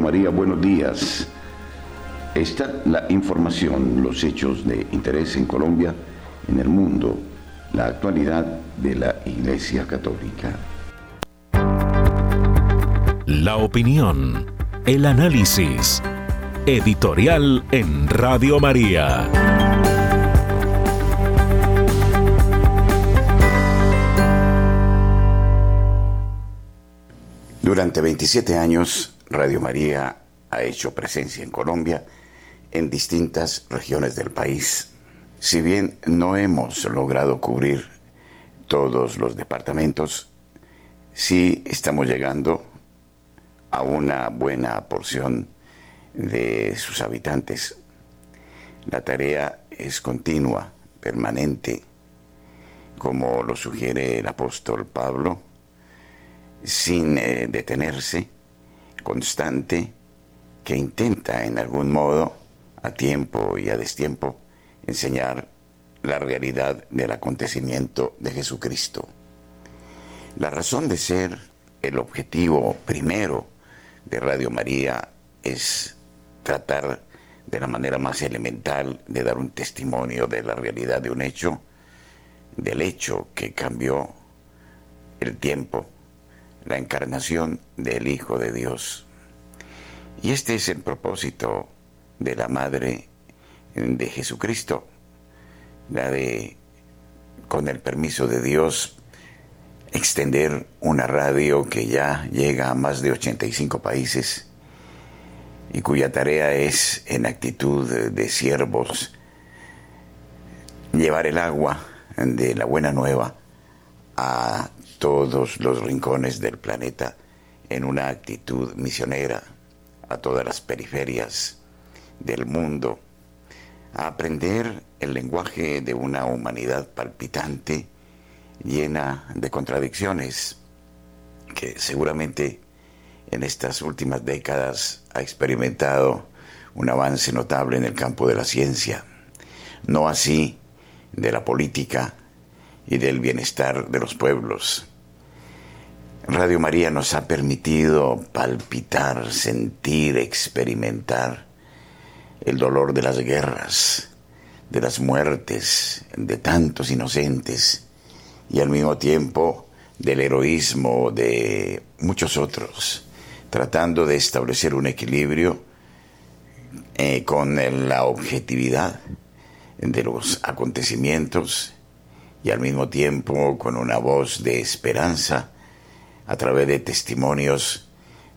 Radio María, buenos días. Esta la información, los hechos de interés en Colombia, en el mundo, la actualidad de la Iglesia Católica. La opinión, el análisis, editorial en Radio María. Durante 27 años, Radio María ha hecho presencia en Colombia en distintas regiones del país. Si bien no hemos logrado cubrir todos los departamentos, sí estamos llegando a una buena porción de sus habitantes. La tarea es continua, permanente, como lo sugiere el apóstol Pablo, sin eh, detenerse constante que intenta en algún modo, a tiempo y a destiempo, enseñar la realidad del acontecimiento de Jesucristo. La razón de ser, el objetivo primero de Radio María es tratar de la manera más elemental de dar un testimonio de la realidad de un hecho, del hecho que cambió el tiempo la encarnación del Hijo de Dios. Y este es el propósito de la Madre de Jesucristo, la de, con el permiso de Dios, extender una radio que ya llega a más de 85 países y cuya tarea es, en actitud de siervos, llevar el agua de la buena nueva a todos los rincones del planeta en una actitud misionera a todas las periferias del mundo, a aprender el lenguaje de una humanidad palpitante, llena de contradicciones, que seguramente en estas últimas décadas ha experimentado un avance notable en el campo de la ciencia, no así de la política y del bienestar de los pueblos. Radio María nos ha permitido palpitar, sentir, experimentar el dolor de las guerras, de las muertes de tantos inocentes y al mismo tiempo del heroísmo de muchos otros, tratando de establecer un equilibrio eh, con la objetividad de los acontecimientos y al mismo tiempo con una voz de esperanza a través de testimonios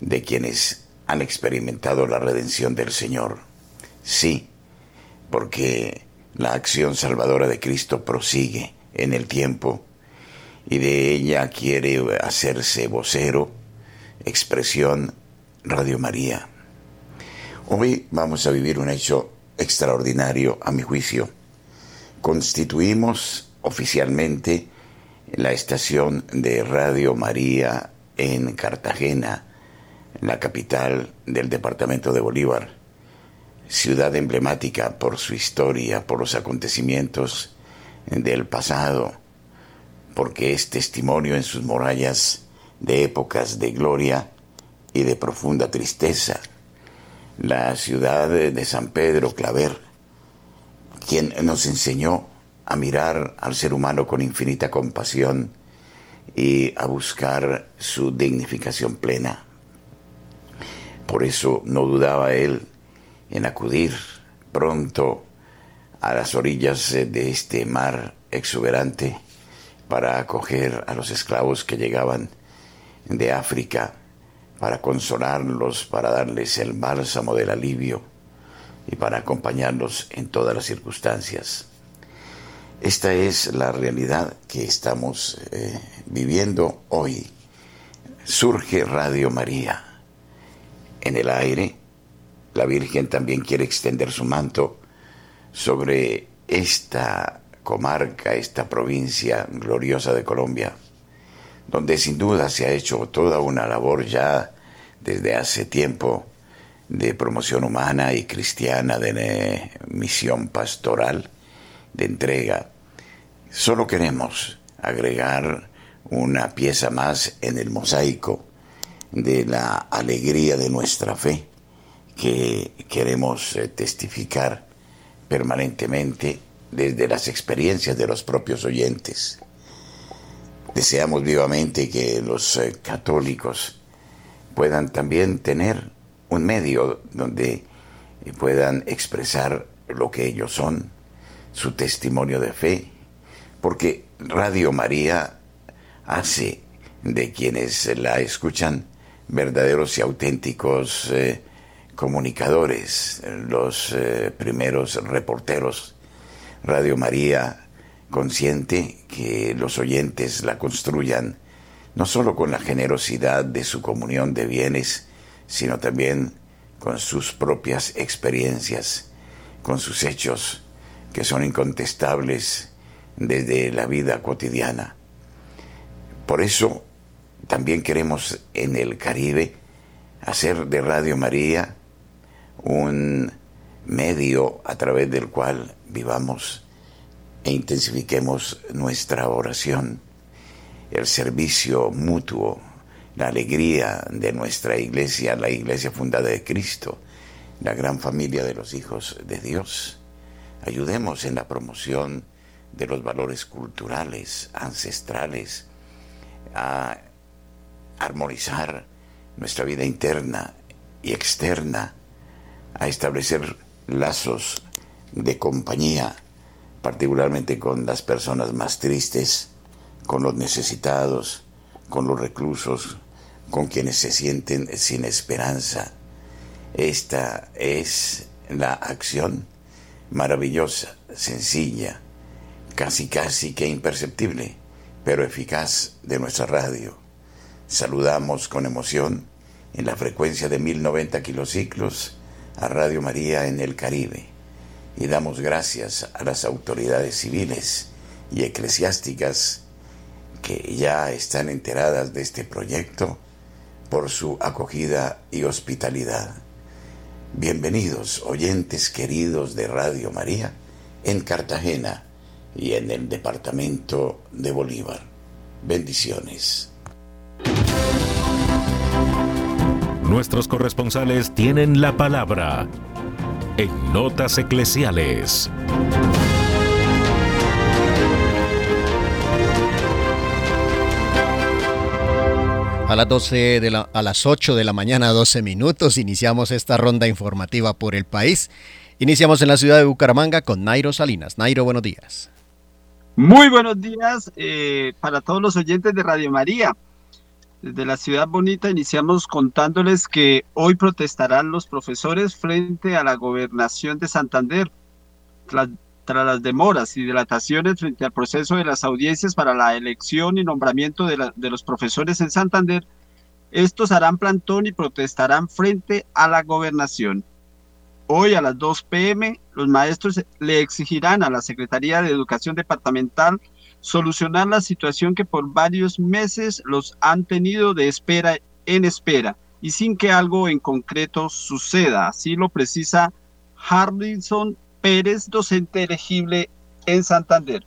de quienes han experimentado la redención del Señor. Sí, porque la acción salvadora de Cristo prosigue en el tiempo y de ella quiere hacerse vocero, expresión, Radio María. Hoy vamos a vivir un hecho extraordinario a mi juicio. Constituimos oficialmente la estación de Radio María en Cartagena, la capital del departamento de Bolívar, ciudad emblemática por su historia, por los acontecimientos del pasado, porque es testimonio en sus murallas de épocas de gloria y de profunda tristeza. La ciudad de San Pedro Claver, quien nos enseñó a mirar al ser humano con infinita compasión y a buscar su dignificación plena. Por eso no dudaba él en acudir pronto a las orillas de este mar exuberante para acoger a los esclavos que llegaban de África, para consolarlos, para darles el bálsamo del alivio, y para acompañarlos en todas las circunstancias. Esta es la realidad que estamos eh, viviendo hoy. Surge Radio María. En el aire, la Virgen también quiere extender su manto sobre esta comarca, esta provincia gloriosa de Colombia, donde sin duda se ha hecho toda una labor ya desde hace tiempo de promoción humana y cristiana, de misión pastoral, de entrega. Solo queremos agregar una pieza más en el mosaico de la alegría de nuestra fe que queremos eh, testificar permanentemente desde las experiencias de los propios oyentes. Deseamos vivamente que los eh, católicos puedan también tener un medio donde eh, puedan expresar lo que ellos son, su testimonio de fe, porque Radio María hace de quienes la escuchan verdaderos y auténticos eh, comunicadores, los eh, primeros reporteros. Radio María consciente que los oyentes la construyan no solo con la generosidad de su comunión de bienes, sino también con sus propias experiencias, con sus hechos que son incontestables desde la vida cotidiana. Por eso también queremos en el Caribe hacer de Radio María un medio a través del cual vivamos e intensifiquemos nuestra oración, el servicio mutuo, la alegría de nuestra iglesia, la iglesia fundada de Cristo, la gran familia de los hijos de Dios. Ayudemos en la promoción de los valores culturales, ancestrales, a armonizar nuestra vida interna y externa, a establecer lazos de compañía, particularmente con las personas más tristes, con los necesitados, con los reclusos, con quienes se sienten sin esperanza. Esta es la acción maravillosa, sencilla, casi casi que imperceptible, pero eficaz de nuestra radio. Saludamos con emoción en la frecuencia de 1090 kilociclos a Radio María en el Caribe y damos gracias a las autoridades civiles y eclesiásticas que ya están enteradas de este proyecto por su acogida y hospitalidad. Bienvenidos, oyentes queridos de Radio María, en Cartagena y en el departamento de Bolívar. Bendiciones. Nuestros corresponsales tienen la palabra en Notas Eclesiales. A las, 12 de la, a las 8 de la mañana, 12 minutos, iniciamos esta ronda informativa por el país. Iniciamos en la ciudad de Bucaramanga con Nairo Salinas. Nairo, buenos días. Muy buenos días eh, para todos los oyentes de Radio María. Desde la ciudad bonita iniciamos contándoles que hoy protestarán los profesores frente a la gobernación de Santander tras las demoras y dilataciones frente al proceso de las audiencias para la elección y nombramiento de, de, los profesores en Santander, estos harán plantón y protestarán frente a la gobernación. Hoy a las 2 pm, los maestros le exigirán a la Secretaría de Educación Departamental solucionar la situación que por varios meses los han tenido de espera en espera y sin que algo en concreto suceda. Así lo precisa Harrison Pérez, docente elegible en Santander.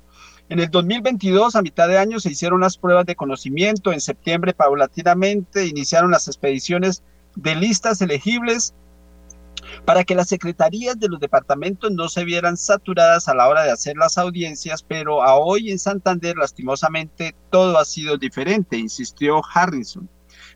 En el 2022, a mitad de año, se hicieron las pruebas de conocimiento. En septiembre, paulatinamente, iniciaron las expediciones de listas elegibles para que las secretarías de los departamentos no se vieran saturadas a la hora de hacer las audiencias, pero a hoy en Santander, lastimosamente, todo ha sido diferente, insistió Harrison.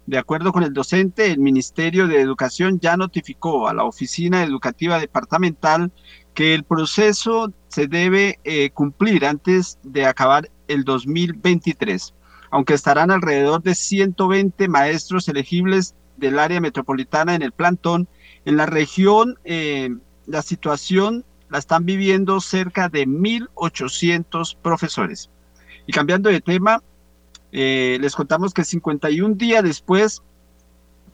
De acuerdo con el docente, el Ministerio de Educación ya notificó a la Oficina Educativa Departamental que el proceso se debe eh, cumplir antes de acabar el 2023, aunque estarán alrededor de 120 maestros elegibles del área metropolitana en el plantón. En la región, eh, la situación la están viviendo cerca de 1.800 profesores. Y cambiando de tema, eh, les contamos que 51 días después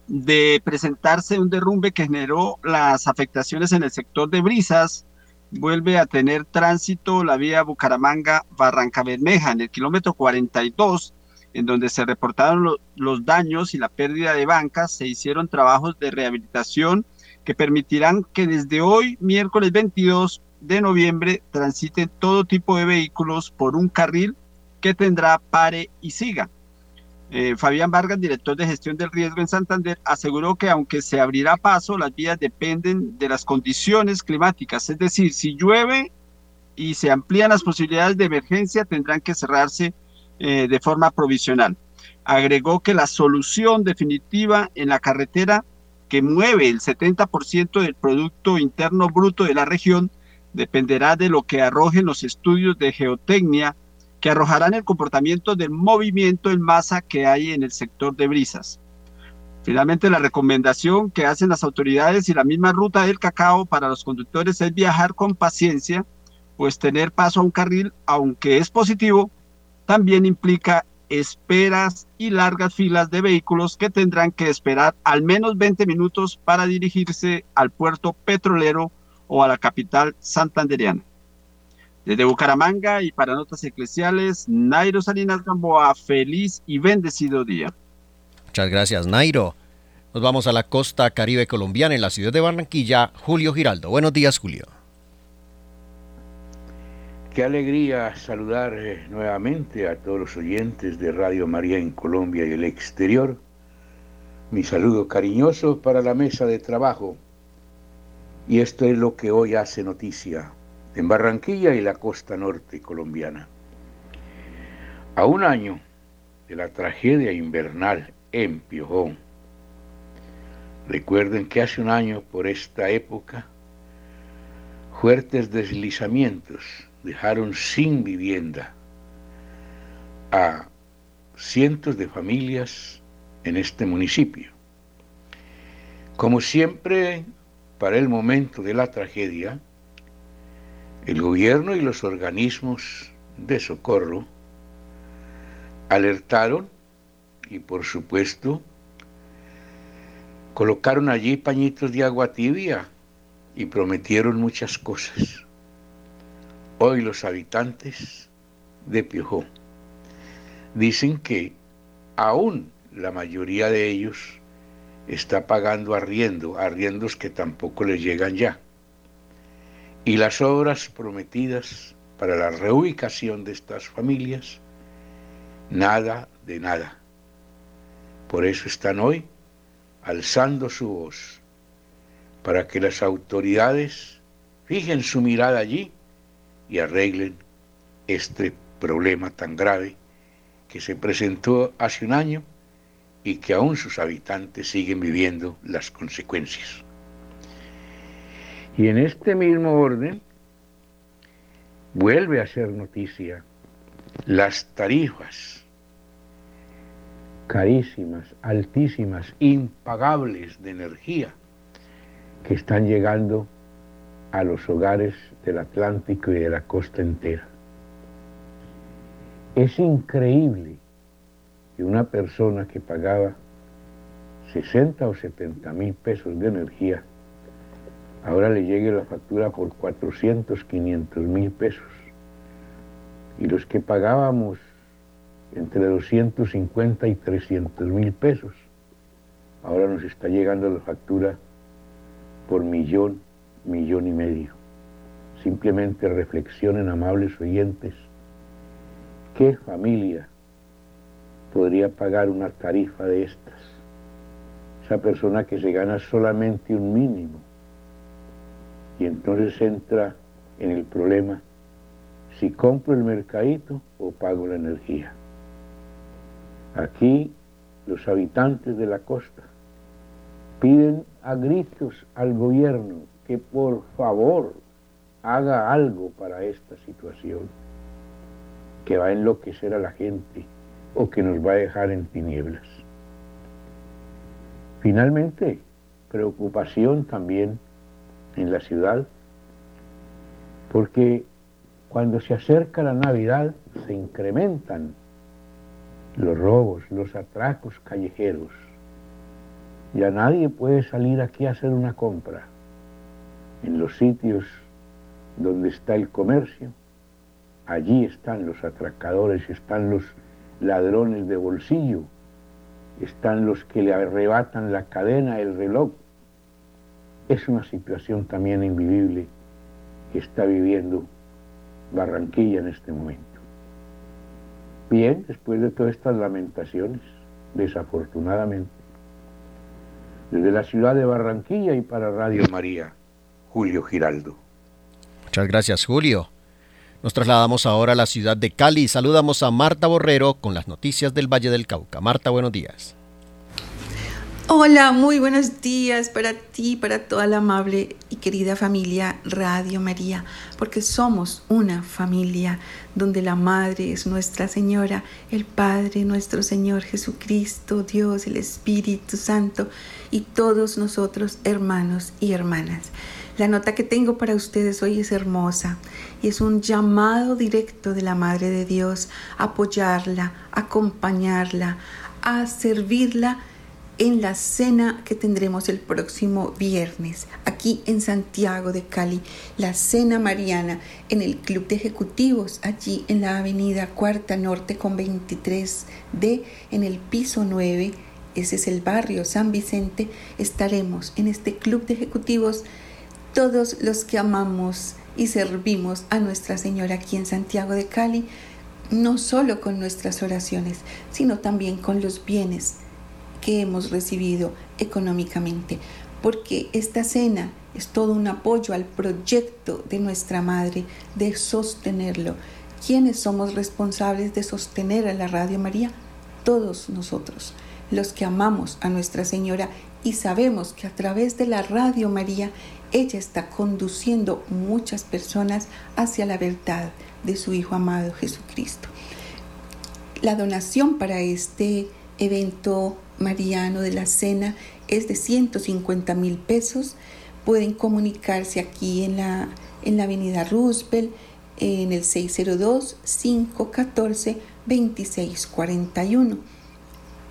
de presentarse un derrumbe que generó las afectaciones en el sector de Brisas, vuelve a tener tránsito la vía Bucaramanga-Barranca Bermeja en el kilómetro 42, en donde se reportaron los daños y la pérdida de bancas, se hicieron trabajos de rehabilitación que permitirán que desde hoy, miércoles 22 de noviembre, transiten todo tipo de vehículos por un carril que tendrá pare y siga. Eh, Fabián Vargas, director de gestión del riesgo en Santander, aseguró que aunque se abrirá paso, las vías dependen de las condiciones climáticas, es decir, si llueve y se amplían las posibilidades de emergencia, tendrán que cerrarse eh, de forma provisional. Agregó que la solución definitiva en la carretera que mueve el 70% del Producto Interno Bruto de la región dependerá de lo que arrojen los estudios de geotecnia que arrojarán el comportamiento del movimiento en masa que hay en el sector de brisas. Finalmente, la recomendación que hacen las autoridades y la misma ruta del cacao para los conductores es viajar con paciencia, pues tener paso a un carril, aunque es positivo, también implica esperas y largas filas de vehículos que tendrán que esperar al menos 20 minutos para dirigirse al puerto petrolero o a la capital santandereana. Desde Bucaramanga y para Notas Eclesiales, Nairo Salinas Gamboa, feliz y bendecido día. Muchas gracias, Nairo. Nos vamos a la costa caribe colombiana en la ciudad de Barranquilla, Julio Giraldo. Buenos días, Julio. Qué alegría saludar eh, nuevamente a todos los oyentes de Radio María en Colombia y el exterior. Mi saludo cariñoso para la mesa de trabajo. Y esto es lo que hoy hace noticia en Barranquilla y la costa norte colombiana. A un año de la tragedia invernal en Piojón, recuerden que hace un año por esta época, fuertes deslizamientos dejaron sin vivienda a cientos de familias en este municipio. Como siempre, para el momento de la tragedia, el gobierno y los organismos de socorro alertaron y por supuesto colocaron allí pañitos de agua tibia y prometieron muchas cosas. Hoy los habitantes de Piojó dicen que aún la mayoría de ellos está pagando arriendo, arriendos que tampoco les llegan ya y las obras prometidas para la reubicación de estas familias, nada de nada. Por eso están hoy alzando su voz, para que las autoridades fijen su mirada allí y arreglen este problema tan grave que se presentó hace un año y que aún sus habitantes siguen viviendo las consecuencias. Y en este mismo orden vuelve a ser noticia las tarifas carísimas, altísimas, impagables de energía que están llegando a los hogares del Atlántico y de la costa entera. Es increíble que una persona que pagaba 60 o 70 mil pesos de energía ahora le llegue la factura por 400, 500 mil pesos. Y los que pagábamos entre 250 y 300 mil pesos, ahora nos está llegando la factura por millón, millón y medio. Simplemente reflexionen, amables oyentes, ¿qué familia podría pagar una tarifa de estas? Esa persona que se gana solamente un mínimo y entonces entra en el problema si compro el mercadito o pago la energía. Aquí los habitantes de la costa piden a gritos al gobierno que por favor haga algo para esta situación, que va a enloquecer a la gente o que nos va a dejar en tinieblas. Finalmente, preocupación también en la ciudad, porque cuando se acerca la Navidad se incrementan los robos, los atracos callejeros. Ya nadie puede salir aquí a hacer una compra. En los sitios donde está el comercio, allí están los atracadores, están los ladrones de bolsillo, están los que le arrebatan la cadena, el reloj. Es una situación también invivible que está viviendo Barranquilla en este momento. Bien, después de todas estas lamentaciones, desafortunadamente, desde la ciudad de Barranquilla y para Radio María, Julio Giraldo. Muchas gracias, Julio. Nos trasladamos ahora a la ciudad de Cali saludamos a Marta Borrero con las noticias del Valle del Cauca. Marta, buenos días. Hola, muy buenos días para ti, para toda la amable y querida familia Radio María, porque somos una familia donde la Madre es Nuestra Señora, el Padre nuestro Señor Jesucristo, Dios, el Espíritu Santo y todos nosotros hermanos y hermanas. La nota que tengo para ustedes hoy es hermosa. Y es un llamado directo de la Madre de Dios a apoyarla, acompañarla, a servirla en la cena que tendremos el próximo viernes aquí en Santiago de Cali, la cena mariana en el Club de Ejecutivos, allí en la avenida Cuarta Norte con 23D, en el piso 9, ese es el barrio San Vicente, estaremos en este Club de Ejecutivos todos los que amamos y servimos a Nuestra Señora aquí en Santiago de Cali, no solo con nuestras oraciones, sino también con los bienes que hemos recibido económicamente, porque esta cena es todo un apoyo al proyecto de nuestra Madre de sostenerlo. ¿Quiénes somos responsables de sostener a la Radio María? Todos nosotros, los que amamos a Nuestra Señora y sabemos que a través de la Radio María ella está conduciendo muchas personas hacia la verdad de su Hijo amado Jesucristo. La donación para este evento mariano de la cena es de 150 mil pesos. Pueden comunicarse aquí en la, en la avenida Roosevelt en el 602-514-2641.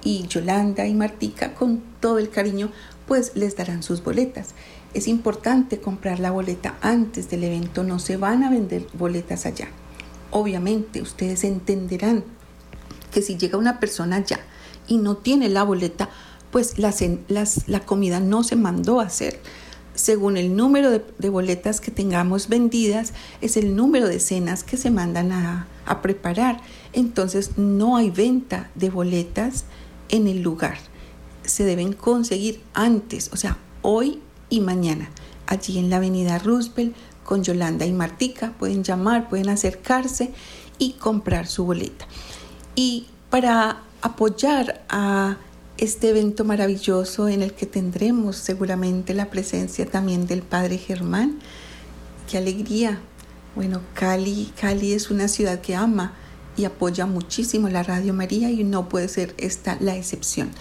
Y Yolanda y Martica con todo el cariño pues les darán sus boletas. Es importante comprar la boleta antes del evento, no se van a vender boletas allá. Obviamente ustedes entenderán que si llega una persona allá y no tiene la boleta, pues la, la comida no se mandó a hacer. Según el número de, boletas que tengamos vendidas, es el número de cenas que se mandan a preparar. Entonces no hay venta de boletas en el lugar. Se deben conseguir antes, o sea, hoy y mañana, allí en la avenida Roosevelt con Yolanda y Martica. Pueden llamar, pueden acercarse y comprar su boleta. Y para apoyar a este evento maravilloso en el que tendremos seguramente la presencia también del Padre Germán. Qué alegría. Bueno, Cali, Cali es una ciudad que ama y apoya muchísimo la Radio María y no puede ser esta la excepción.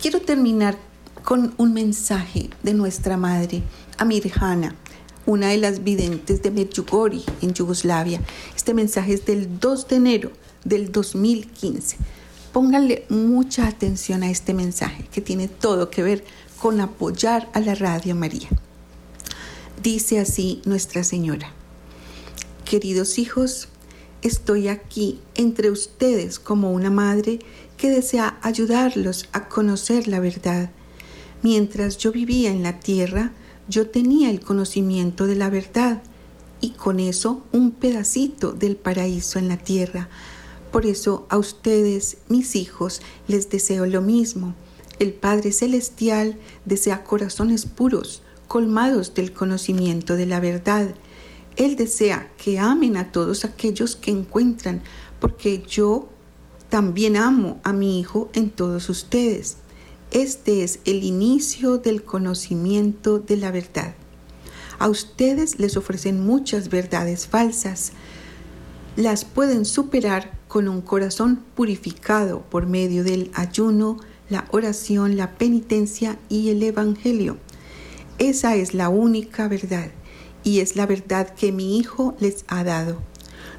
Quiero terminar con un mensaje de nuestra madre, Amirjana, una de las videntes de Medjugorje en Yugoslavia. Este mensaje es del 2 de enero del 2015. Pónganle mucha atención a este mensaje que tiene todo que ver con apoyar a la Radio María. Dice así Nuestra Señora, queridos hijos, estoy aquí entre ustedes como una madre que desea ayudarlos a conocer la verdad. Mientras yo vivía en la tierra, yo tenía el conocimiento de la verdad y con eso un pedacito del paraíso en la tierra por eso a ustedes, mis hijos, les deseo lo mismo. El Padre Celestial desea corazones puros, colmados del conocimiento de la verdad. Él desea que amen a todos aquellos que encuentran, porque yo también amo a mi Hijo en todos ustedes. Este es el inicio del conocimiento de la verdad. A ustedes les ofrecen muchas verdades falsas. Las pueden superar con un corazón purificado por medio del ayuno, la oración, la penitencia y el Evangelio. Esa es la única verdad y es la verdad que mi Hijo les ha dado.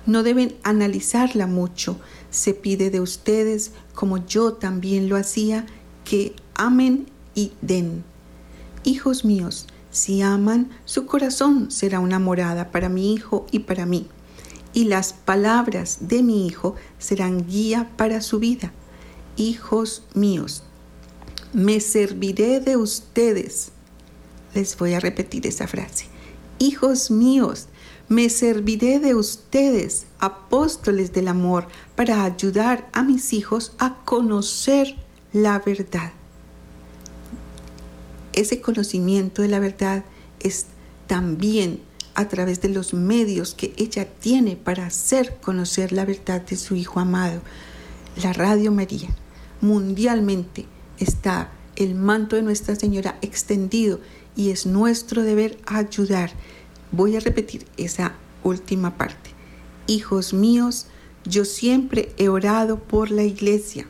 No deben analizarla mucho. Se pide de ustedes, como yo también lo hacía, que amen y den. Hijos míos, si aman, su corazón será una morada para mi Hijo y para mí. Y las palabras de mi Hijo serán guía para su vida. Hijos míos, me serviré de ustedes. Les voy a repetir esa frase. Hijos míos, me serviré de ustedes, apóstoles del amor, para ayudar a mis hijos a conocer la verdad. Ese conocimiento de la verdad es también a través de los medios que ella tiene para hacer conocer la verdad de su Hijo amado. La Radio María mundialmente está el manto de Nuestra Señora extendido y es nuestro deber ayudar. Voy a repetir esa última parte. Hijos míos, yo siempre he orado por la iglesia.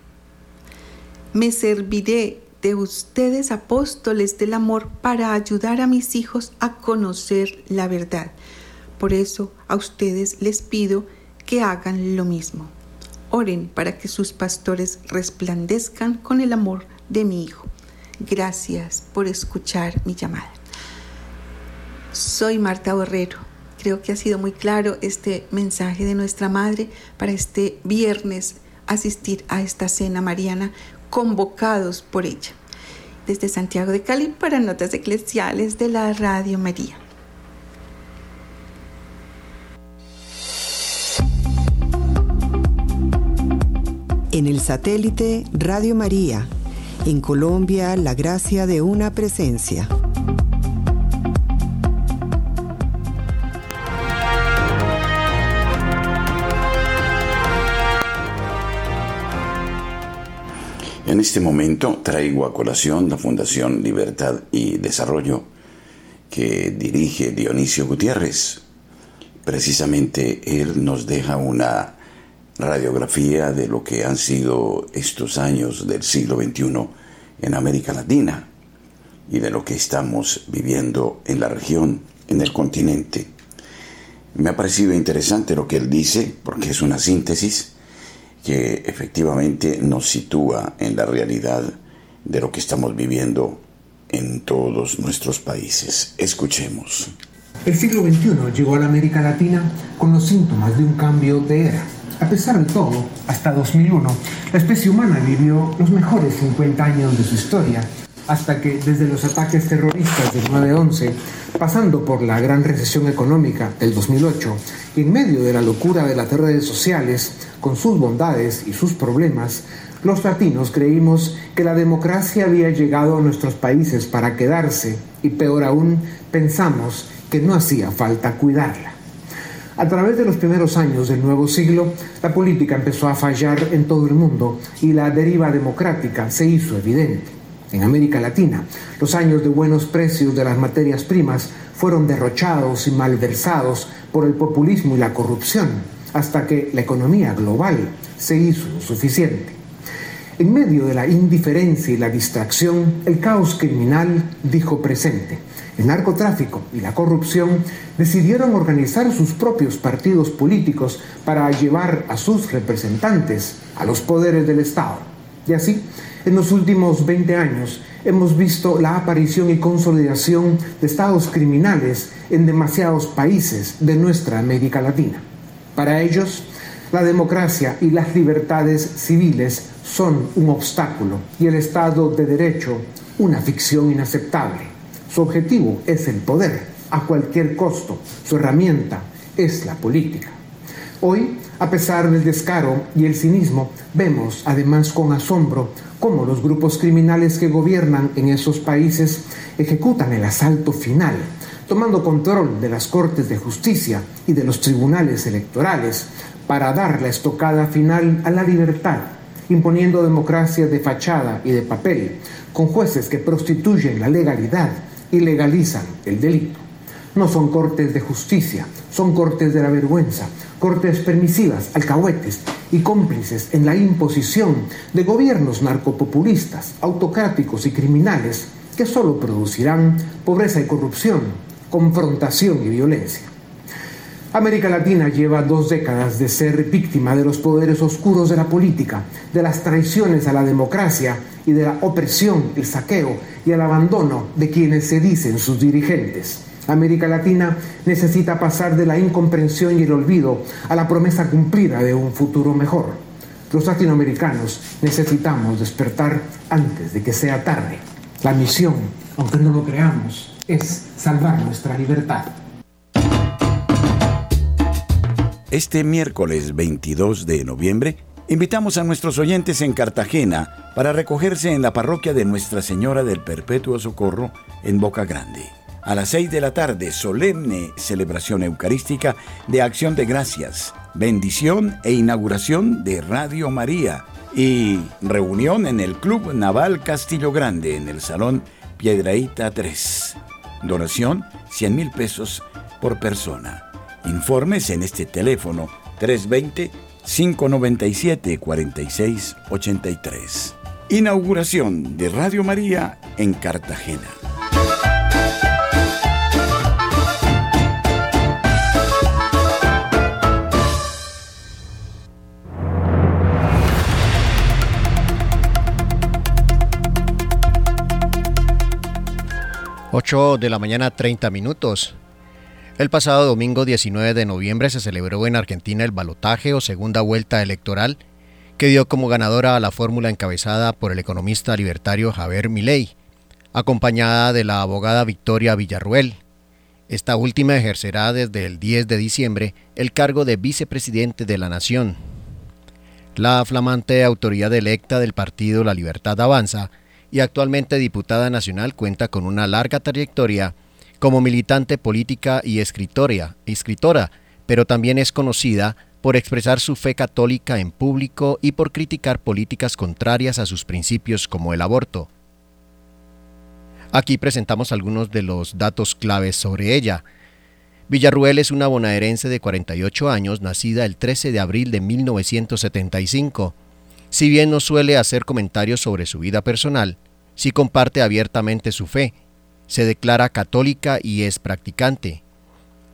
Me serviré de ustedes apóstoles del amor para ayudar a mis hijos a conocer la verdad. Por eso a ustedes les pido que hagan lo mismo. Oren para que sus pastores resplandezcan con el amor de mi Hijo. Gracias por escuchar mi llamada. Soy Marta Borrero. Creo que ha sido muy claro este mensaje de nuestra Madre para este viernes asistir a esta cena mariana convocados por ella. Desde Santiago de Cali para Notas Eclesiales de la Radio María. En el satélite Radio María, en Colombia, la gracia de una presencia. En este momento traigo a colación la Fundación Libertad y Desarrollo que dirige Dionisio Gutiérrez. Precisamente él nos deja una radiografía de lo que han sido estos años del siglo XXI en América Latina y de lo que estamos viviendo en la región, en el continente. Me ha parecido interesante lo que él dice, porque es una síntesis que efectivamente nos sitúa en la realidad de lo que estamos viviendo en todos nuestros países. Escuchemos. El siglo XXI llegó a la América Latina con los síntomas de un cambio de era a pesar de todo, hasta 2001, la especie humana vivió los mejores 50 años de su historia, hasta que desde los ataques terroristas del 9-11, pasando por la gran recesión económica del 2008, y en medio de la locura de las redes sociales, con sus bondades y sus problemas, los latinos creímos que la democracia había llegado a nuestros países para quedarse y peor aún, pensamos que no hacía falta cuidarla. A través de los primeros años del nuevo siglo, la política empezó a fallar en todo el mundo y la deriva democrática se hizo evidente. En América Latina, los años de buenos precios de las materias primas fueron derrochados y malversados por el populismo y la corrupción, hasta que la economía global se hizo insuficiente. En medio de la indiferencia y la distracción, el caos criminal dijo presente el narcotráfico y la corrupción decidieron organizar sus propios partidos políticos para llevar a sus representantes a los poderes del Estado. Y así, en los últimos 20 años, hemos visto la aparición y consolidación de estados criminales en demasiados países de nuestra América Latina. Para ellos, la democracia y las libertades civiles son un obstáculo y el Estado de Derecho una ficción inaceptable. Su objetivo es el poder a cualquier costo. Su herramienta es la política. Hoy, a pesar del descaro y el cinismo, vemos además con asombro cómo los grupos criminales que gobiernan en esos países ejecutan el asalto final, tomando control de las cortes de justicia y de los tribunales electorales para dar la estocada final a la libertad, imponiendo democracia de fachada y de papel, con jueces que prostituyen la legalidad y legalizan el delito. No son cortes de justicia, son cortes de la vergüenza, cortes permisivas, alcahuetes y cómplices en la imposición de gobiernos narcopopulistas, autocráticos y criminales que solo producirán pobreza y corrupción, confrontación y violencia. América Latina lleva dos décadas de ser víctima de los poderes oscuros de la política, de las traiciones a la democracia y de la opresión, el saqueo y el abandono de quienes se dicen sus dirigentes. América Latina necesita pasar de la incomprensión y el olvido a la promesa cumplida de un futuro mejor. Los latinoamericanos necesitamos despertar antes de que sea tarde. La misión, aunque no lo creamos, es salvar nuestra libertad. Este miércoles 22 de noviembre, invitamos a nuestros oyentes en Cartagena para recogerse en la parroquia de Nuestra Señora del Perpetuo Socorro en Boca Grande. A las 6 de la tarde, solemne celebración eucarística de acción de gracias, bendición e inauguración de Radio María y reunión en el Club Naval Castillo Grande en el Salón Piedraíta 3. Donación 100 mil pesos por persona. Informes en este teléfono 320-597-4683. Inauguración de Radio María en Cartagena. Ocho de la mañana 30 minutos. El pasado domingo 19 de noviembre se celebró en Argentina el balotaje o segunda vuelta electoral que dio como ganadora a la fórmula encabezada por el economista libertario Javier Milei, acompañada de la abogada Victoria Villarruel. Esta última ejercerá desde el 10 de diciembre el cargo de vicepresidente de la Nación. La flamante autoridad electa del partido La Libertad Avanza y actualmente diputada nacional cuenta con una larga trayectoria como militante política y escritora, escritora, pero también es conocida por expresar su fe católica en público y por criticar políticas contrarias a sus principios como el aborto. Aquí presentamos algunos de los datos claves sobre ella. Villarruel es una bonaerense de 48 años, nacida el 13 de abril de 1975. Si bien no suele hacer comentarios sobre su vida personal, sí comparte abiertamente su fe se declara católica y es practicante.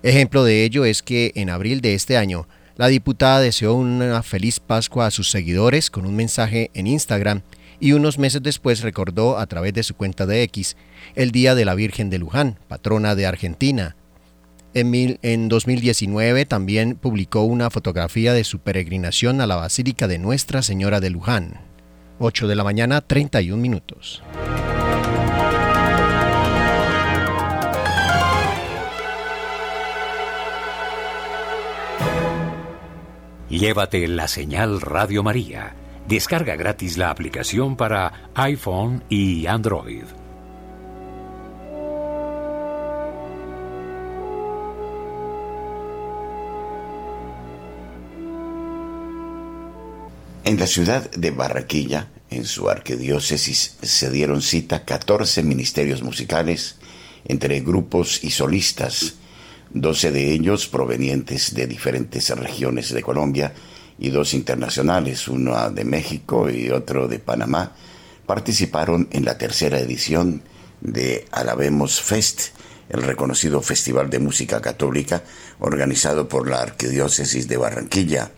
Ejemplo de ello es que en abril de este año, la diputada deseó una feliz Pascua a sus seguidores con un mensaje en Instagram y unos meses después recordó a través de su cuenta de X el Día de la Virgen de Luján, patrona de Argentina. En, en 2019 también publicó una fotografía de su peregrinación a la Basílica de Nuestra Señora de Luján. 8 de la mañana, 31 minutos. Llévate la señal Radio María. Descarga gratis la aplicación para iPhone y Android. En la ciudad de Barranquilla, en su arquidiócesis, se dieron cita 14 ministerios musicales entre grupos y solistas 12 de ellos provenientes de diferentes regiones de Colombia y dos internacionales, uno de México y otro de Panamá, participaron en la tercera edición de Alabemos Fest, el reconocido festival de música católica organizado por la Arquidiócesis de Barranquilla,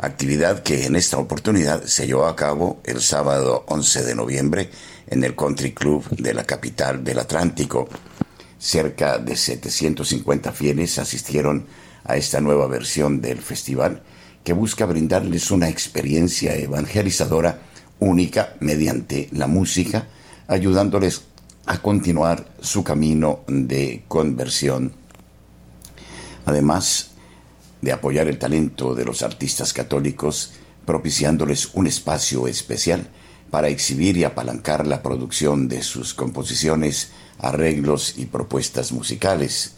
actividad que en esta oportunidad se llevó a cabo el sábado 11 de noviembre en el Country Club de la capital del Atlántico. Cerca de 750 fieles asistieron a esta nueva versión del festival que busca brindarles una experiencia evangelizadora única mediante la música, ayudándoles a continuar su camino de conversión. Además de apoyar el talento de los artistas católicos, propiciándoles un espacio especial para exhibir y apalancar la producción de sus composiciones arreglos y propuestas musicales.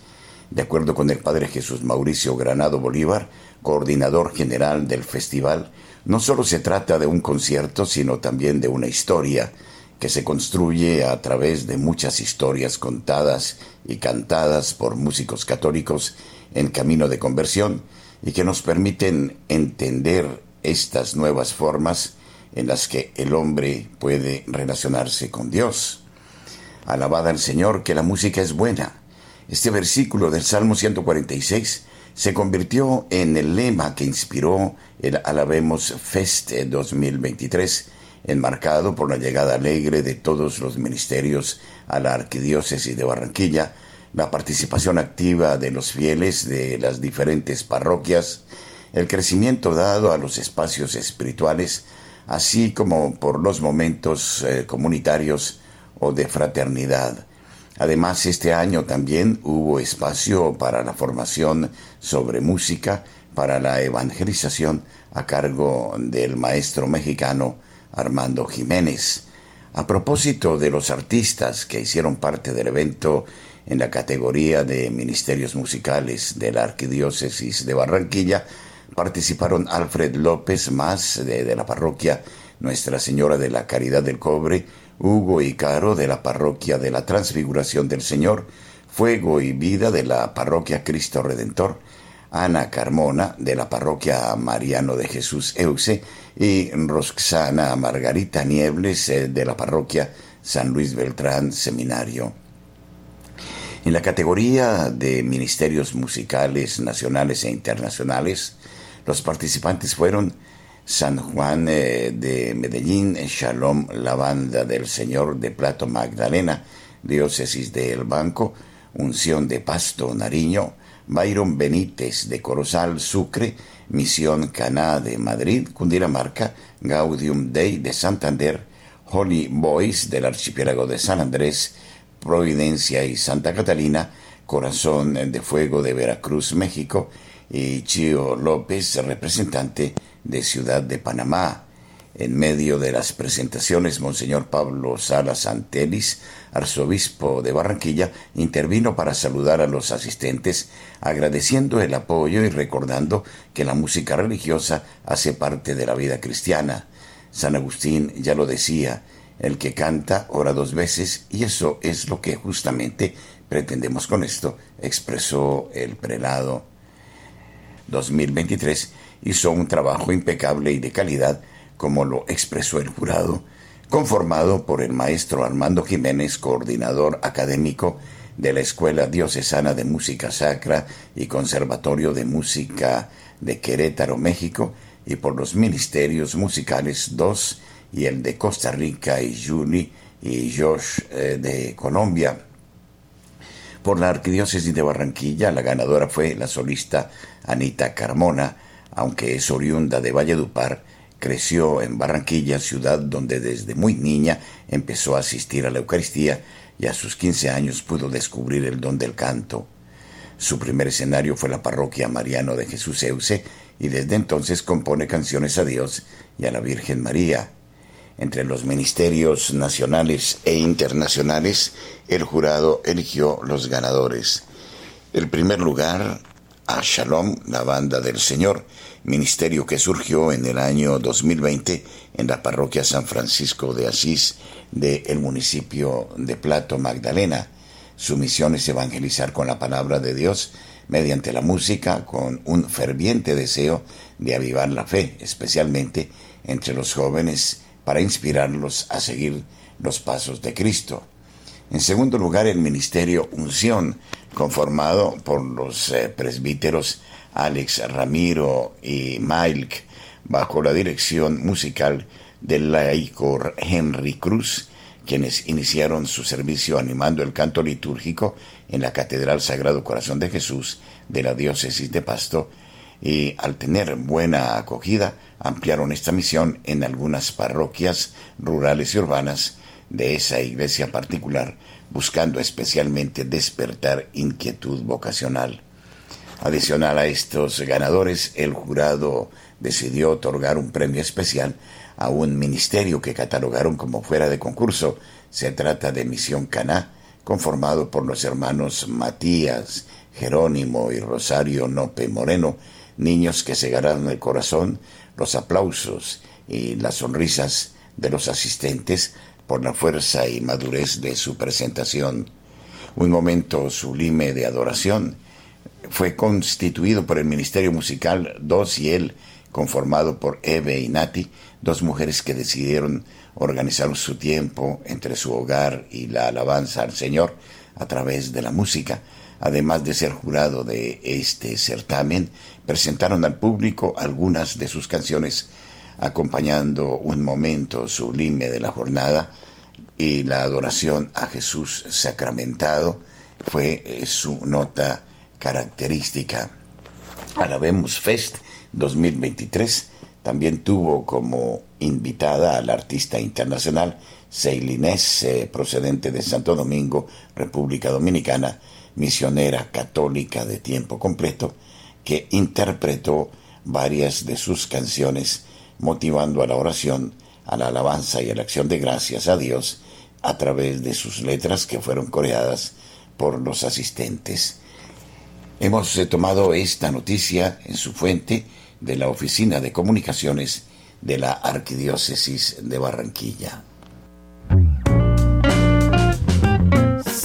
De acuerdo con el padre Jesús Mauricio Granado Bolívar, coordinador general del festival, no solo se trata de un concierto, sino también de una historia que se construye a través de muchas historias contadas y cantadas por músicos católicos en camino de conversión y que nos permiten entender estas nuevas formas en las que el hombre puede relacionarse con Dios. Alabada al Señor, que la música es buena. Este versículo del Salmo 146 se convirtió en el lema que inspiró el Alabemos Fest 2023, enmarcado por la llegada alegre de todos los ministerios a la Arquidiócesis de Barranquilla, la participación activa de los fieles de las diferentes parroquias, el crecimiento dado a los espacios espirituales, así como por los momentos eh, comunitarios o de fraternidad. Además, este año también hubo espacio para la formación sobre música, para la evangelización a cargo del maestro mexicano Armando Jiménez. A propósito de los artistas que hicieron parte del evento en la categoría de ministerios musicales de la Arquidiócesis de Barranquilla, participaron Alfred López más de, la parroquia Nuestra Señora de la Caridad del Cobre, Hugo y Caro de la parroquia de la Transfiguración del Señor, Fuego y Vida de la parroquia Cristo Redentor, Ana Carmona de la parroquia Mariano de Jesús Euse y Roxana Margarita Niebles eh, de la parroquia San Luis Beltrán Seminario. En la categoría de ministerios musicales nacionales e internacionales, los participantes fueron San Juan eh, de Medellín, Shalom, la banda del Señor de Plato Magdalena, diócesis de El Banco, Unción de Pasto, Nariño, Byron Benítez de Corozal, Sucre, Misión Caná de Madrid, Cundinamarca, Gaudium Dei de Santander, Holy Boys del archipiélago de San Andrés, Providencia y Santa Catalina, Corazón de Fuego de Veracruz, México, y Chio López, representante de Ciudad de Panamá. En medio de las presentaciones, Monseñor Pablo Salas Santelis, arzobispo de Barranquilla, intervino para saludar a los asistentes, agradeciendo el apoyo y recordando que la música religiosa hace parte de la vida cristiana. San Agustín ya lo decía, el que canta ora dos veces y eso es lo que justamente pretendemos con esto, expresó el prelado. 2023 hizo un trabajo impecable y de calidad, como lo expresó el jurado, conformado por el maestro Armando Jiménez, coordinador académico de la Escuela Diocesana de Música Sacra y Conservatorio de Música de Querétaro, México, y por los ministerios musicales 2 y el de Costa Rica y Julie y Josh eh, de Colombia. Por la Arquidiócesis de Barranquilla, la ganadora fue la solista Anita Carmona, aunque es oriunda de Valledupar, creció en Barranquilla, ciudad donde desde muy niña empezó a asistir a la Eucaristía y a sus 15 años pudo descubrir el don del canto. Su primer escenario fue la parroquia Mariano de Jesús Euse y desde entonces compone canciones a Dios y a la Virgen María. Entre los ministerios nacionales e internacionales, el jurado eligió los ganadores. El primer lugar a Shalom, la banda del Señor, ministerio que surgió en el año 2020 en la parroquia San Francisco de Asís del municipio de Plato, Magdalena. Su misión es evangelizar con la palabra de Dios mediante la música con un ferviente deseo de avivar la fe, especialmente entre los jóvenes, para inspirarlos a seguir los pasos de Cristo. En segundo lugar, el ministerio Unción, conformado por los eh, presbíteros Alex Ramiro y Milk, bajo la dirección musical del laico Henry Cruz, quienes iniciaron su servicio animando el canto litúrgico en la Catedral Sagrado Corazón de Jesús de la Diócesis de Pasto, y al tener buena acogida, ampliaron esta misión en algunas parroquias rurales y urbanas de esa iglesia particular, buscando especialmente despertar inquietud vocacional. Adicional a estos ganadores, el jurado decidió otorgar un premio especial a un ministerio que catalogaron como fuera de concurso. Se trata de Misión Caná, conformado por los hermanos Matías, Jerónimo y Rosario Nope Moreno, niños que se ganaron el corazón, los aplausos y las sonrisas de los asistentes por la fuerza y madurez de su presentación. Un momento sublime de adoración fue constituido por el Ministerio Musical Dos y Él, conformado por Eve y Nati, dos mujeres que decidieron organizaron su tiempo entre su hogar y la alabanza al Señor a través de la música. Además de ser jurado de este certamen, presentaron al público algunas de sus canciones acompañando un momento sublime de la jornada y la adoración a Jesús sacramentado fue eh, su nota característica. Alabemos Fest 2023 también tuvo como invitada al artista internacional Seilinés, eh, procedente de Santo Domingo, República Dominicana, misionera católica de tiempo completo, que interpretó varias de sus canciones motivando a la oración, a la alabanza y a la acción de gracias a Dios a través de sus letras que fueron coreadas por los asistentes. Hemos eh, tomado esta noticia en su fuente de la Oficina de Comunicaciones de la Arquidiócesis de Barranquilla.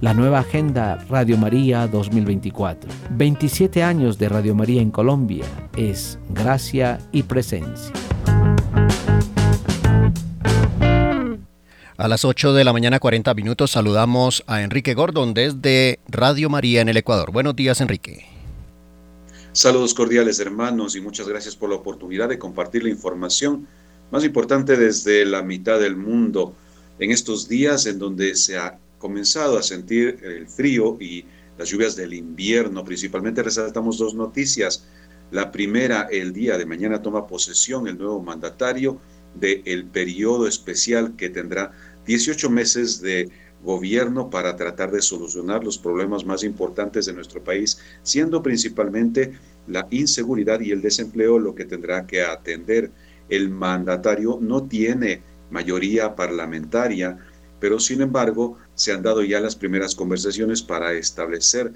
la nueva agenda Radio María 2024. 27 años de Radio María en Colombia es gracia y presencia. A las 8 de la mañana 40 minutos saludamos a Enrique Gordon desde Radio María en el Ecuador. Buenos días Enrique. Saludos cordiales hermanos y muchas gracias por la oportunidad de compartir la información más importante desde la mitad del mundo en estos días en donde se ha comenzado a sentir el frío y las lluvias del invierno. Principalmente resaltamos dos noticias. La primera, el día de mañana toma posesión el nuevo mandatario del periodo especial que tendrá 18 meses de gobierno para tratar de solucionar los problemas más importantes de nuestro país, siendo principalmente la inseguridad y el desempleo lo que tendrá que atender. El mandatario no tiene mayoría parlamentaria, pero sin embargo se han dado ya las primeras conversaciones para establecer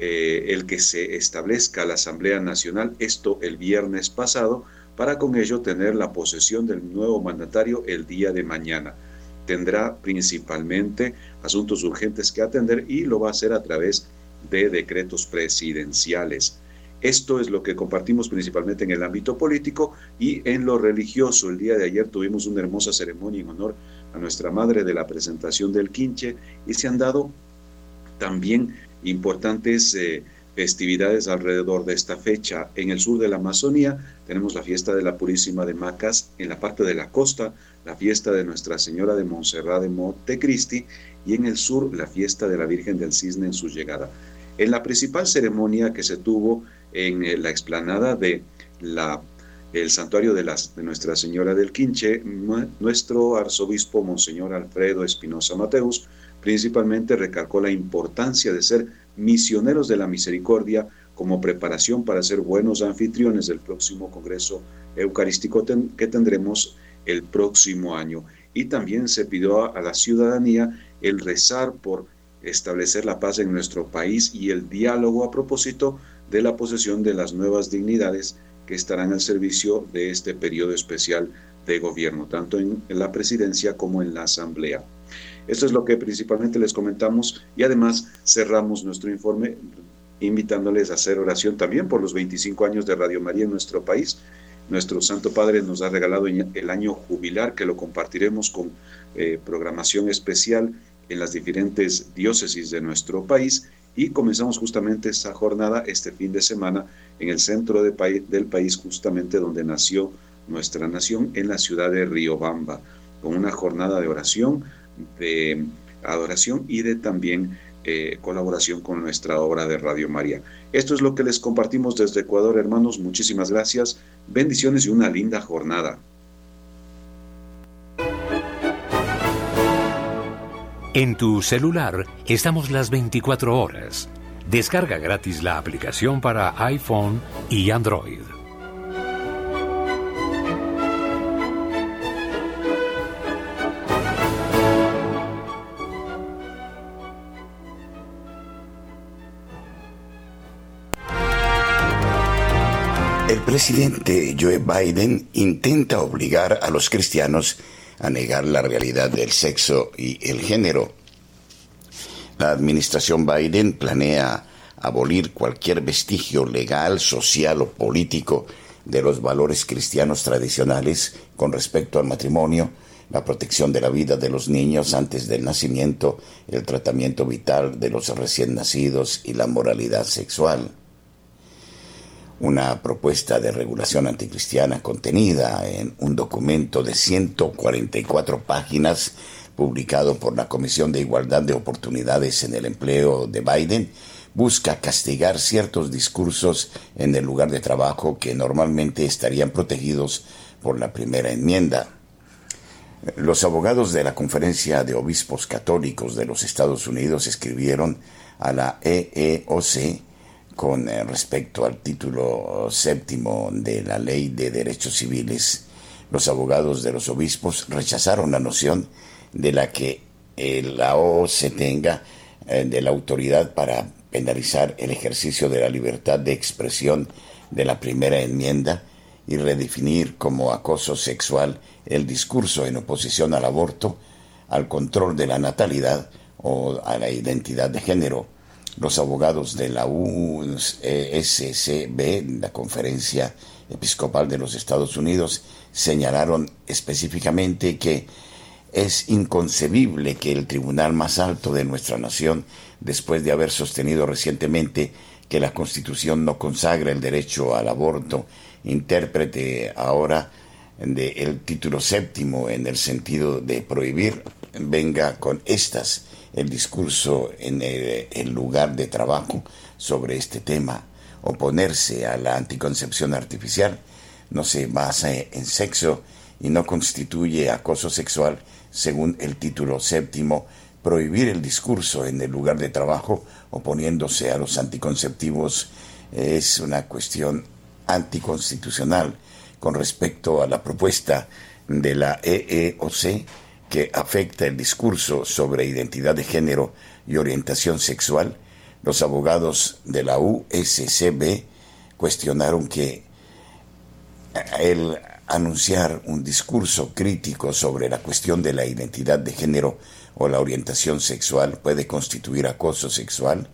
eh, el que se establezca la Asamblea Nacional, esto el viernes pasado, para con ello tener la posesión del nuevo mandatario el día de mañana. Tendrá principalmente asuntos urgentes que atender y lo va a hacer a través de decretos presidenciales. Esto es lo que compartimos principalmente en el ámbito político y en lo religioso. El día de ayer tuvimos una hermosa ceremonia en honor nuestra madre de la presentación del quinche y se han dado también importantes eh, festividades alrededor de esta fecha. En el sur de la Amazonía tenemos la fiesta de la Purísima de Macas, en la parte de la costa la fiesta de Nuestra Señora de Montserrat de Montecristi y en el sur la fiesta de la Virgen del Cisne en su llegada. En la principal ceremonia que se tuvo en eh, la explanada de la el santuario de, de Nuestra Señora del Quinche, nuestro arzobispo Monseñor Alfredo Espinosa Mateus, principalmente recalcó la importancia de ser misioneros de la misericordia como preparación para ser buenos anfitriones del próximo Congreso Eucarístico que tendremos el próximo año. Y también se pidió a la ciudadanía el rezar por establecer la paz en nuestro país y el diálogo a propósito de la posesión de las nuevas dignidades que estarán al servicio de este periodo especial de gobierno, tanto en, la presidencia como en la asamblea. Esto es lo que principalmente les comentamos y además cerramos nuestro informe invitándoles a hacer oración también por los 25 años de Radio María en nuestro país. Nuestro Santo Padre nos ha regalado el año jubilar que lo compartiremos con eh, programación especial en las diferentes diócesis de nuestro país y comenzamos justamente esta jornada este fin de semana en el centro del país, justamente donde nació nuestra nación, en la ciudad de Riobamba, con una jornada de oración, de adoración y de también eh, colaboración con nuestra obra de Radio María. Esto es lo que les compartimos desde Ecuador, hermanos. Muchísimas gracias, bendiciones y una linda jornada. En tu celular estamos las 24 horas. Descarga gratis la aplicación para iPhone y Android. El presidente Joe Biden intenta obligar a los cristianos a negar la realidad del sexo y el género. La administración Biden planea abolir cualquier vestigio legal, social o político de los valores cristianos tradicionales con respecto al matrimonio, la protección de la vida de los niños antes del nacimiento, el tratamiento vital de los recién nacidos y la moralidad sexual. Una propuesta de regulación anticristiana contenida en un documento de 144 páginas publicado por la Comisión de Igualdad de Oportunidades en el Empleo de Biden busca castigar ciertos discursos en el lugar de trabajo que normalmente estarían protegidos por la primera enmienda. Los abogados de la Conferencia de Obispos Católicos de los Estados Unidos escribieron a la EEOC con eh, respecto al título séptimo de la Ley de Derechos Civiles. Los abogados de los obispos rechazaron la noción de la que la OOC tenga eh, de la autoridad para penalizar el ejercicio de la libertad de expresión de la primera enmienda y redefinir como acoso sexual el discurso en oposición al aborto, al control de la natalidad o a la identidad de género. Los abogados de la USCB, la Conferencia Episcopal de los Estados Unidos, señalaron específicamente que es inconcebible que el tribunal más alto de nuestra nación después de haber sostenido recientemente que la Constitución no consagra el derecho al aborto, intérprete ahora del título séptimo en el sentido de prohibir, venga con estas el discurso en el, lugar de trabajo sobre este tema. Oponerse a la anticoncepción artificial no se basa en sexo y no constituye acoso sexual según el título séptimo prohibir el discurso en el lugar de trabajo oponiéndose a los anticonceptivos es una cuestión anticonstitucional con respecto a la propuesta de la EEOC que afecta el discurso sobre identidad de género y orientación sexual, los abogados de la USCB cuestionaron que el anunciar un discurso crítico sobre la cuestión de la identidad de género o la orientación sexual puede constituir acoso sexual,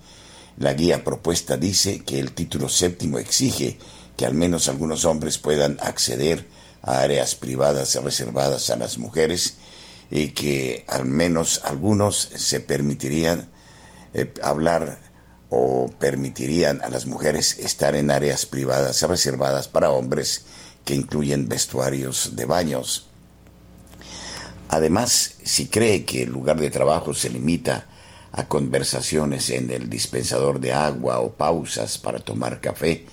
la guía propuesta dice que el título séptimo exige que al menos algunos hombres puedan acceder a áreas privadas reservadas a las mujeres y que al menos algunos se permitirían eh, hablar o permitirían a las mujeres estar en áreas privadas reservadas para hombres que incluyen vestuarios de baños. Además, si cree que el lugar de trabajo se limita a conversaciones en el dispensador de agua o pausas para tomar café,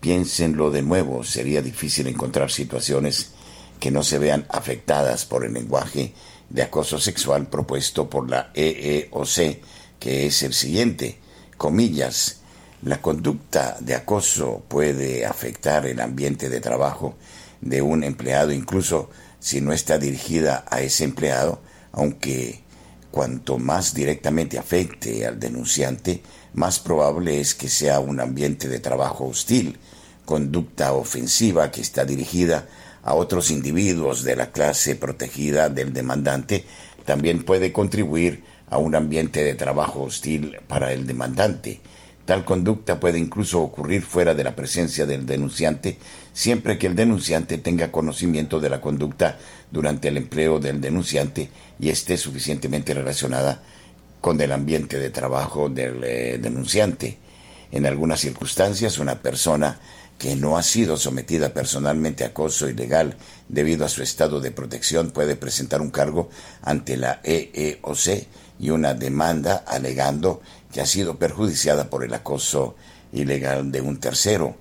piénsenlo de nuevo, sería difícil encontrar situaciones que no se vean afectadas por el lenguaje de acoso sexual propuesto por la EEOC, que es el siguiente, comillas, la conducta de acoso puede afectar el ambiente de trabajo de un empleado incluso si no está dirigida a ese empleado, aunque cuanto más directamente afecte al denunciante, más probable es que sea un ambiente de trabajo hostil, conducta ofensiva que está dirigida a otros individuos de la clase protegida del demandante, también puede contribuir a un ambiente de trabajo hostil para el demandante. Tal conducta puede incluso ocurrir fuera de la presencia del denunciante, siempre que el denunciante tenga conocimiento de la conducta durante el empleo del denunciante y esté suficientemente relacionada con el ambiente de trabajo del eh, denunciante. En algunas circunstancias, una persona que no ha sido sometida personalmente a acoso ilegal debido a su estado de protección puede presentar un cargo ante la EEOC y una demanda alegando que ha sido perjudiciada por el acoso ilegal de un tercero.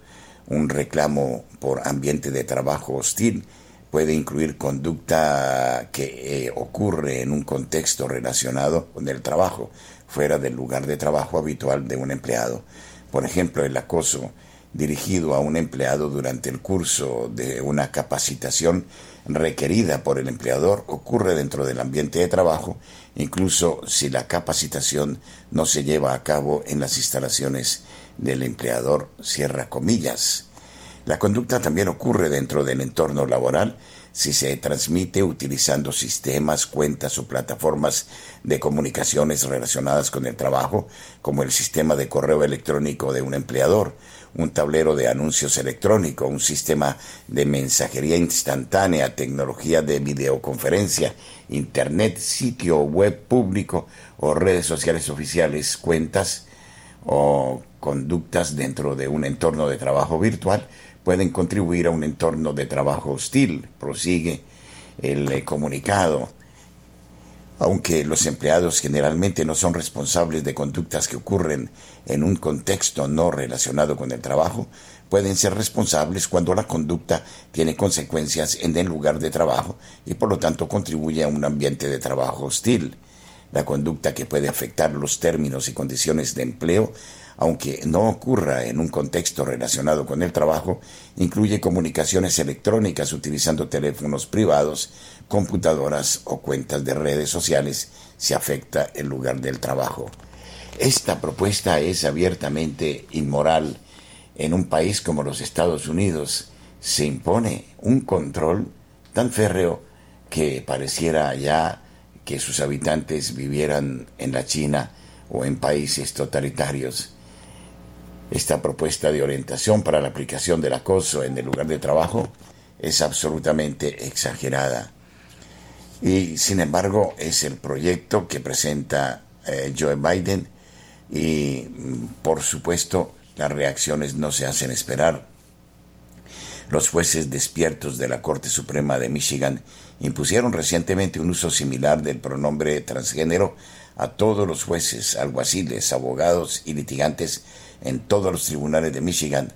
Un reclamo por ambiente de trabajo hostil puede incluir conducta que eh, ocurre en un contexto relacionado con el trabajo, fuera del lugar de trabajo habitual de un empleado. Por ejemplo, el acoso dirigido a un empleado durante el curso de una capacitación requerida por el empleador ocurre dentro del ambiente de trabajo, incluso si la capacitación no se lleva a cabo en las instalaciones del empleador, cierra comillas. La conducta también ocurre dentro del entorno laboral si se transmite utilizando sistemas, cuentas o plataformas de comunicaciones relacionadas con el trabajo, como el sistema de correo electrónico de un empleador, un tablero de anuncios electrónico, un sistema de mensajería instantánea, tecnología de videoconferencia, internet, sitio web público o redes sociales oficiales, cuentas o conductas dentro de un entorno de trabajo virtual pueden contribuir a un entorno de trabajo hostil, prosigue el eh, comunicado. Aunque los empleados generalmente no son responsables de conductas que ocurren en un contexto no relacionado con el trabajo, pueden ser responsables cuando la conducta tiene consecuencias en el lugar de trabajo y por lo tanto contribuye a un ambiente de trabajo hostil. La conducta que puede afectar los términos y condiciones de empleo aunque no ocurra en un contexto relacionado con el trabajo, incluye comunicaciones electrónicas utilizando teléfonos privados, computadoras o cuentas de redes sociales si afecta el lugar del trabajo. Esta propuesta es abiertamente inmoral. En un país como los Estados Unidos se impone un control tan férreo que pareciera ya que sus habitantes vivieran en la China o en países totalitarios. Esta propuesta de orientación para la aplicación del acoso en el lugar de trabajo es absolutamente exagerada. Y sin embargo es el proyecto que presenta eh, Joe Biden y mm, por supuesto las reacciones no se hacen esperar. Los jueces despiertos de la Corte Suprema de Michigan impusieron recientemente un uso similar del pronombre transgénero a todos los jueces, alguaciles, abogados y litigantes en todos los tribunales de Michigan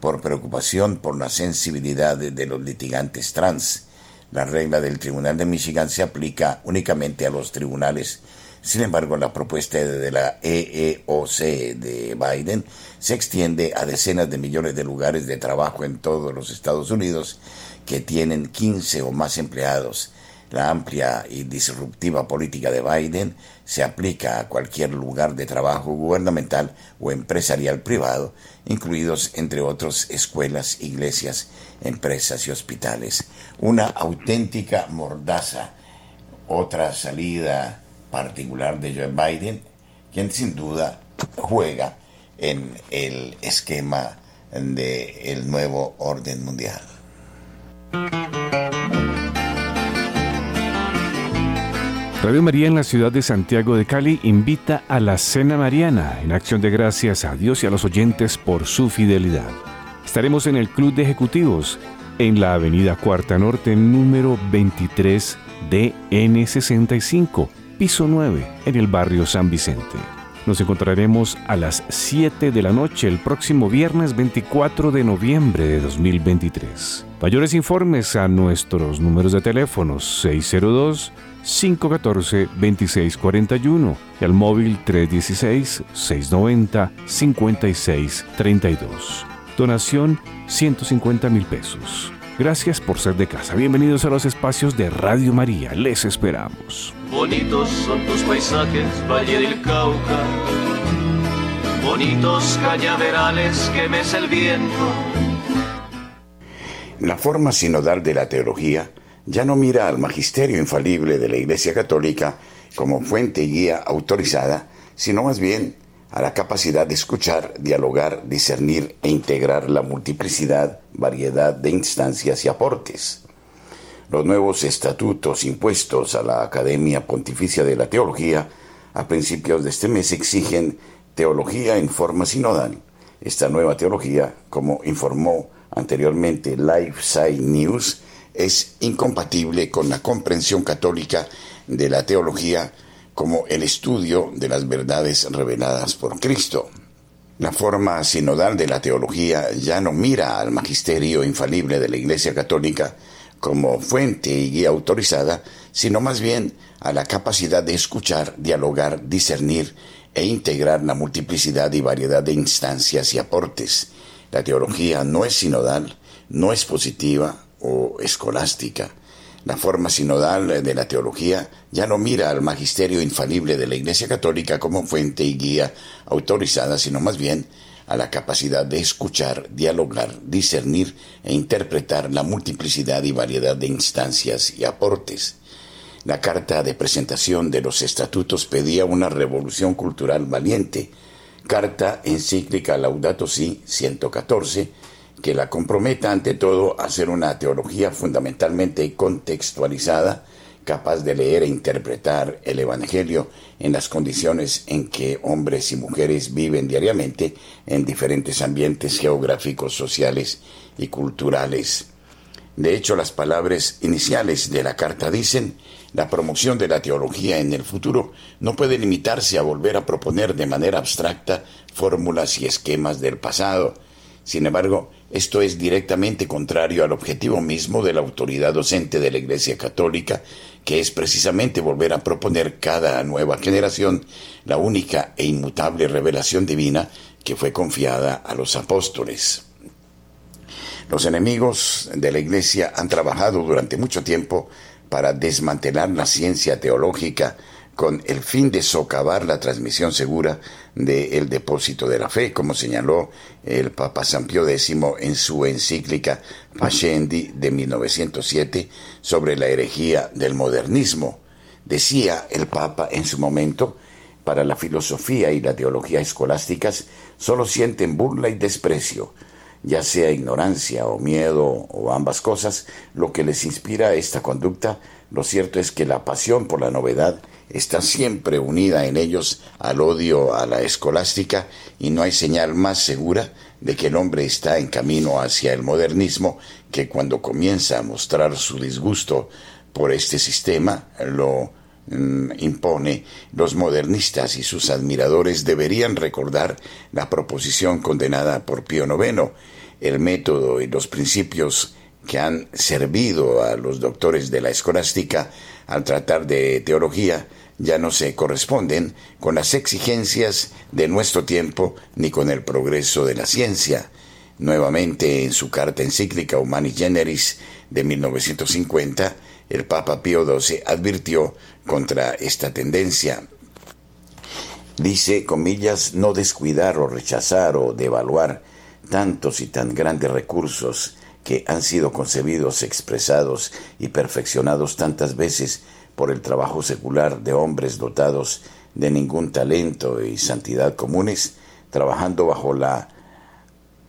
por preocupación por la sensibilidad de, los litigantes trans. La regla del Tribunal de Michigan se aplica únicamente a los tribunales. Sin embargo, la propuesta de la EEOC de Biden se extiende a decenas de millones de lugares de trabajo en todos los Estados Unidos que tienen 15 o más empleados la amplia y disruptiva política de Biden se aplica a cualquier lugar de trabajo gubernamental o empresarial privado, incluidos entre otros escuelas, iglesias, empresas y hospitales. Una auténtica mordaza. Otra salida particular de Joe Biden, quien sin duda juega en el esquema del nuevo orden mundial. Radio María en la ciudad de Santiago de Cali invita a la Cena Mariana en acción de gracias a Dios y a los oyentes por su fidelidad. Estaremos en el Club de Ejecutivos en la Avenida Cuarta Norte número 23 DN65, piso 9, en el barrio San Vicente. Nos encontraremos a las 7 de la noche el próximo viernes 24 de noviembre de 2023. Mayores informes a nuestros números de teléfono 602 514-2641 y al móvil 316-690-5632. Donación 150 mil pesos. Gracias por ser de casa. Bienvenidos a los espacios de Radio María. Les esperamos. Bonitos son tus paisajes, Valle del Cauca. Bonitos cañaverales que mece el viento. La forma sinodal de la teología ya no mira al magisterio infalible de la Iglesia Católica como fuente y guía autorizada, sino más bien a la capacidad de escuchar, dialogar, discernir e integrar la multiplicidad, variedad de instancias y aportes. Los nuevos estatutos impuestos a la Academia Pontificia de la Teología a principios de este mes exigen teología en forma sinodal. Esta nueva teología, como informó anteriormente Lifeside News, es incompatible con la comprensión católica de la teología como el estudio de las verdades reveladas por Cristo. La forma sinodal de la teología ya no mira al magisterio infalible de la Iglesia Católica como fuente y guía autorizada, sino más bien a la capacidad de escuchar, dialogar, discernir e integrar la multiplicidad y variedad de instancias y aportes. La teología no es sinodal, no es positiva, o escolástica. La forma sinodal de la teología ya no mira al magisterio infalible de la Iglesia Católica como fuente y guía autorizada, sino más bien a la capacidad de escuchar, dialogar, discernir e interpretar la multiplicidad y variedad de instancias y aportes. La carta de presentación de los estatutos pedía una revolución cultural valiente. Carta encíclica Laudato Si 114, que la comprometa ante todo a hacer una teología fundamentalmente contextualizada, capaz de leer e interpretar el Evangelio en las condiciones en que hombres y mujeres viven diariamente en diferentes ambientes geográficos, sociales y culturales. De hecho, las palabras iniciales de la carta dicen, la promoción de la teología en el futuro no puede limitarse a volver a proponer de manera abstracta fórmulas y esquemas del pasado. Sin embargo, esto es directamente contrario al objetivo mismo de la autoridad docente de la Iglesia Católica, que es precisamente volver a proponer cada nueva generación la única e inmutable revelación divina que fue confiada a los apóstoles. Los enemigos de la Iglesia han trabajado durante mucho tiempo para desmantelar la ciencia teológica con el fin de socavar la transmisión segura del depósito de la fe, como señaló el Papa San Pío X en su encíclica Pascendi de 1907 sobre la herejía del modernismo. Decía el Papa en su momento, para la filosofía y la teología escolásticas solo sienten burla y desprecio, ya sea ignorancia o miedo o ambas cosas, lo que les inspira esta conducta, lo cierto es que la pasión por la novedad está siempre unida en ellos al odio a la escolástica y no hay señal más segura de que el hombre está en camino hacia el modernismo que cuando comienza a mostrar su disgusto por este sistema lo mm, impone, los modernistas y sus admiradores deberían recordar la proposición condenada por Pío IX, el método y los principios que han servido a los doctores de la escolástica al tratar de teología ya no se corresponden con las exigencias de nuestro tiempo ni con el progreso de la ciencia. Nuevamente, en su carta encíclica Humani Generis de 1950, el Papa Pío XII advirtió contra esta tendencia. Dice, comillas, no descuidar o rechazar o devaluar tantos y tan grandes recursos que han sido concebidos, expresados y perfeccionados tantas veces por el trabajo secular de hombres dotados de ningún talento y santidad comunes, trabajando bajo la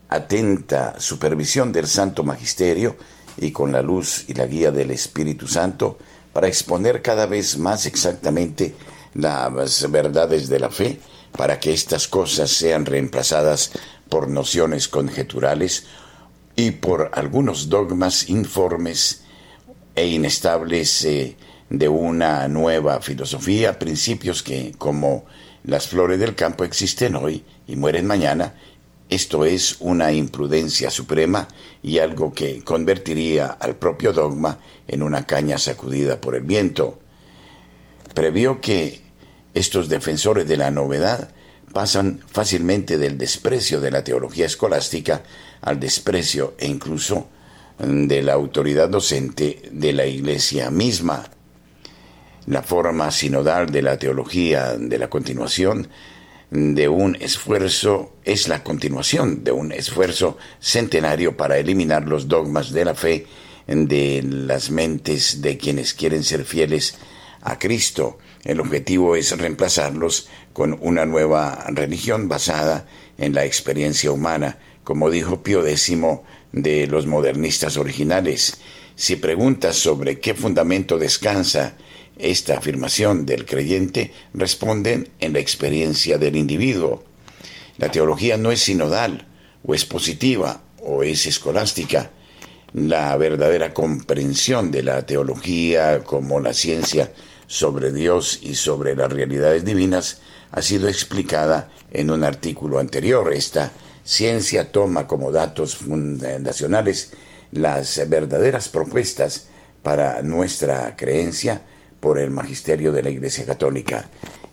atenta supervisión del Santo Magisterio y con la luz y la guía del Espíritu Santo para exponer cada vez más exactamente las verdades de la fe, para que estas cosas sean reemplazadas por nociones conjeturales y por algunos dogmas informes e inestables eh, de una nueva filosofía, principios que, como las flores del campo, existen hoy y mueren mañana. Esto es una imprudencia suprema y algo que convertiría al propio dogma en una caña sacudida por el viento. Previó que estos defensores de la novedad pasan fácilmente del desprecio de la teología escolástica al desprecio e incluso de la autoridad docente de la Iglesia misma. La forma sinodal de la teología de la continuación de un esfuerzo es la continuación de un esfuerzo centenario para eliminar los dogmas de la fe de las mentes de quienes quieren ser fieles a Cristo. El objetivo es reemplazarlos con una nueva religión basada en la experiencia humana, como dijo Pío X de los modernistas originales. Si preguntas sobre qué fundamento descansa esta afirmación del creyente responden en la experiencia del individuo. La teología no es sinodal, o es positiva, o es escolástica. La verdadera comprensión de la teología como la ciencia sobre Dios y sobre las realidades divinas ha sido explicada en un artículo anterior. Esta ciencia toma como datos fundacionales las verdaderas propuestas para nuestra creencia por el magisterio de la Iglesia Católica.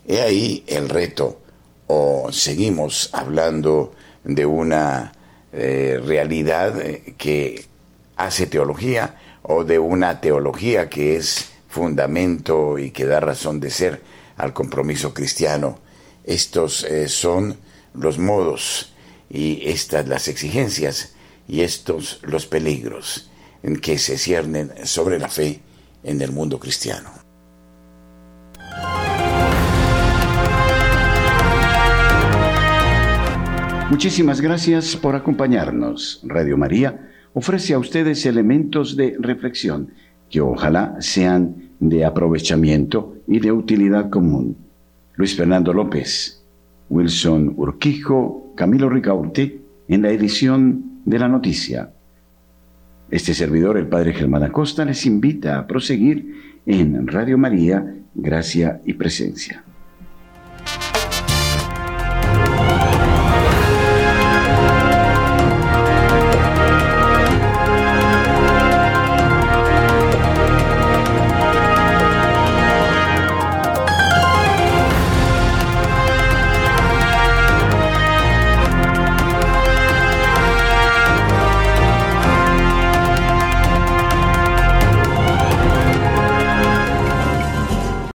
He ahí el reto, o seguimos hablando de una eh, realidad eh, que hace teología o de una teología que es fundamento y que da razón de ser al compromiso cristiano. Estos eh, son los modos y estas las exigencias y estos los peligros en que se ciernen sobre la fe en el mundo cristiano. Muchísimas gracias por acompañarnos. Radio María ofrece a ustedes elementos de reflexión que ojalá sean de aprovechamiento y de utilidad común. Luis Fernando López, Wilson Urquijo, Camilo Ricaurte, en la edición de la noticia. Este servidor, el Padre Germán Acosta, les invita a proseguir en Radio María, gracia y presencia.